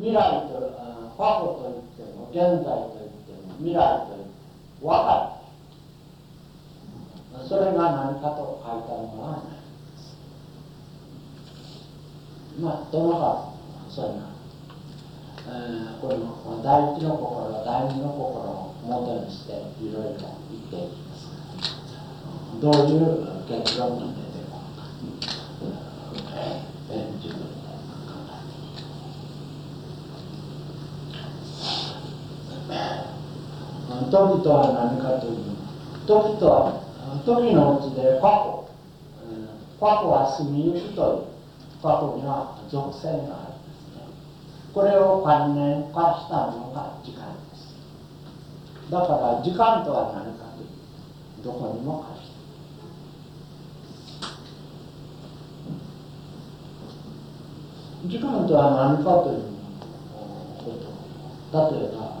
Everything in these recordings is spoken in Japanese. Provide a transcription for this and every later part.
未来と過去といっても現在といっても未来といっても分かるそれが何かと書いたのはないまあどのかそういうな、えー、この第一の心第二の心を元にしていろいろ言っていきますどういう結論が出てくるか、えー、自分で時とは何かという時とは時のうちで過去過去は住みゆくという過去には属性があるんですねこれを関連化したのが時間ですだから時間とは何かというどこにも化して時間とは何かということ。例えば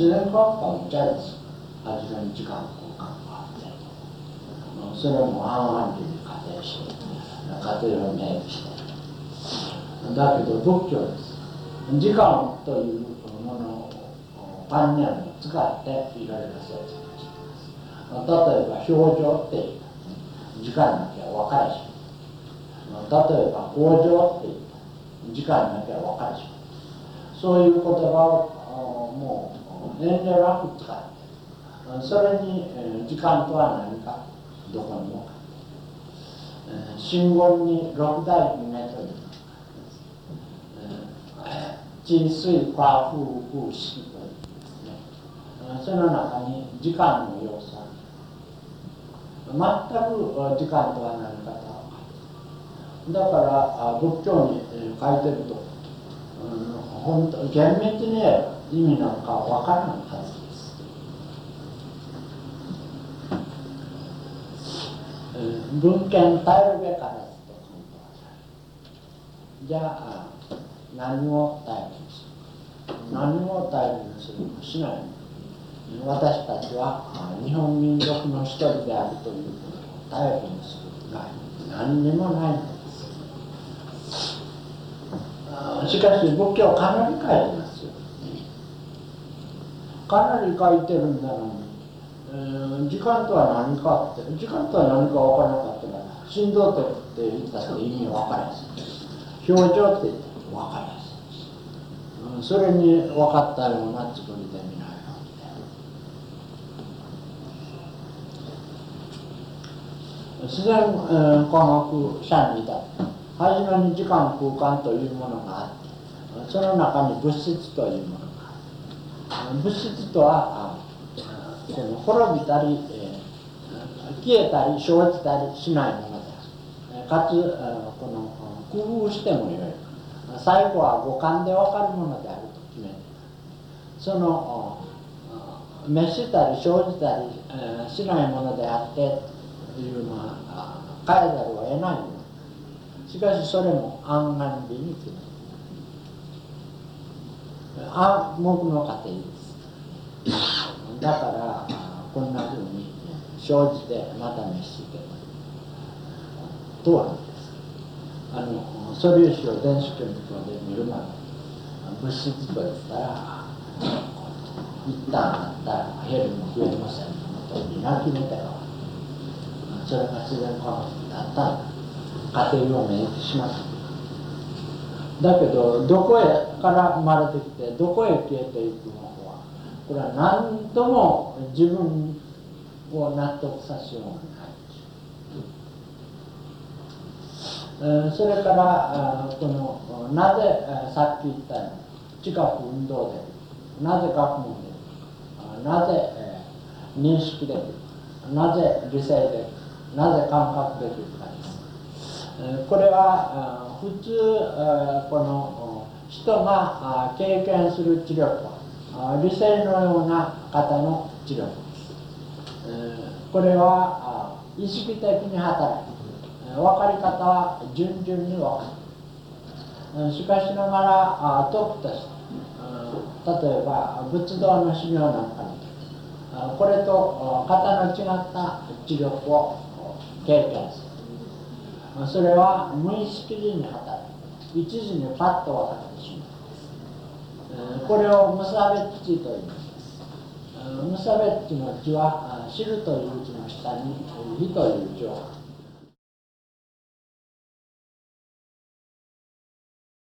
自然学科みたいです初めに時間空間があってそれも暗々に仮定して家庭を明記してだけど仏教です時間というものを観念を使っていろいろ説明してます例えば表情っていう時間だけは分かるし例えば工場っていう時間だけは分かるしそういう言葉をもう遠慮なく使ってそれに、え時間とは何かどこにも。かえ信言に六大義目という地水化風風式という。ですねその中に時間の要素。全く時間とは何かと。だから仏教に書いてると、うん、本当厳密に言えば意味なんかわからないはずです、えー、文献耐えるべからずと書いてあるじゃあ何を耐えるにする何を耐えるにするかしない。私たちは日本民族の一人であるということを耐えるにす。るが何にもないのです。しかし仏教かなり書いてます。かなり書いてるんだのに、えー、時間とは何かって時間とは何か分からなかったら振動って言ったって意味分からず表情って言って分からず、うん、それに分かったようなつもりで見ないわけで自然、えー、科学者にだ初めに時間空間というものがあってその中に物質というもの物質とはこの滅びたり、え、消えたり生じたりしないものであるかつこの工夫してもよい。最後は五感で分かるものであると決めてその滅したり生じたり、え、しないものであってというのは変えざるを得ないしかしそれも暗眼美に決め暗黙の過程ですだからこんなふうに生じてまた滅してとはですあの素粒子を電子顕微鏡で見るな物質といったら一旦あったら減るも増えませんとみな決めたよそれが自然科学だったら家庭を免疫しますだけどどこへから生まれてきてどこへ消えていくのかはこれは何とも自分を納得させようがない、えそれからこのなぜさっき言ったように知覚運動でなぜ学問でなぜ認識でなぜ理性でなぜ感覚できるかです。これは普通この人が経験する知力は理性のような方の知力です。これは意識的に働き分かり方は順々に分かる。しかしながら時として例えば仏道の修行なんかにこれと型の違った知力を経験する。それは無意識時に働く。一時にパッと分かってします。これを無差別地と言います。無差別地の地は知るという字の下に「理」という字を